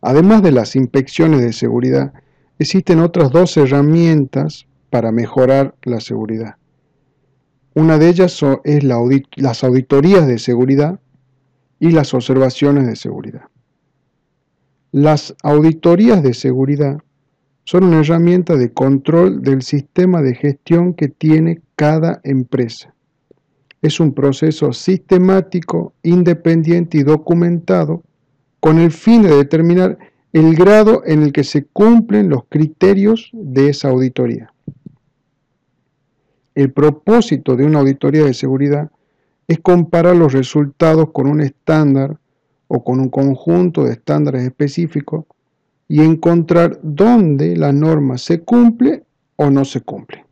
Además de las inspecciones de seguridad, existen otras dos herramientas para mejorar la seguridad. Una de ellas es las auditorías de seguridad y las observaciones de seguridad. Las auditorías de seguridad son una herramienta de control del sistema de gestión que tiene cada empresa. Es un proceso sistemático, independiente y documentado con el fin de determinar el grado en el que se cumplen los criterios de esa auditoría. El propósito de una auditoría de seguridad es comparar los resultados con un estándar o con un conjunto de estándares específicos y encontrar dónde la norma se cumple o no se cumple.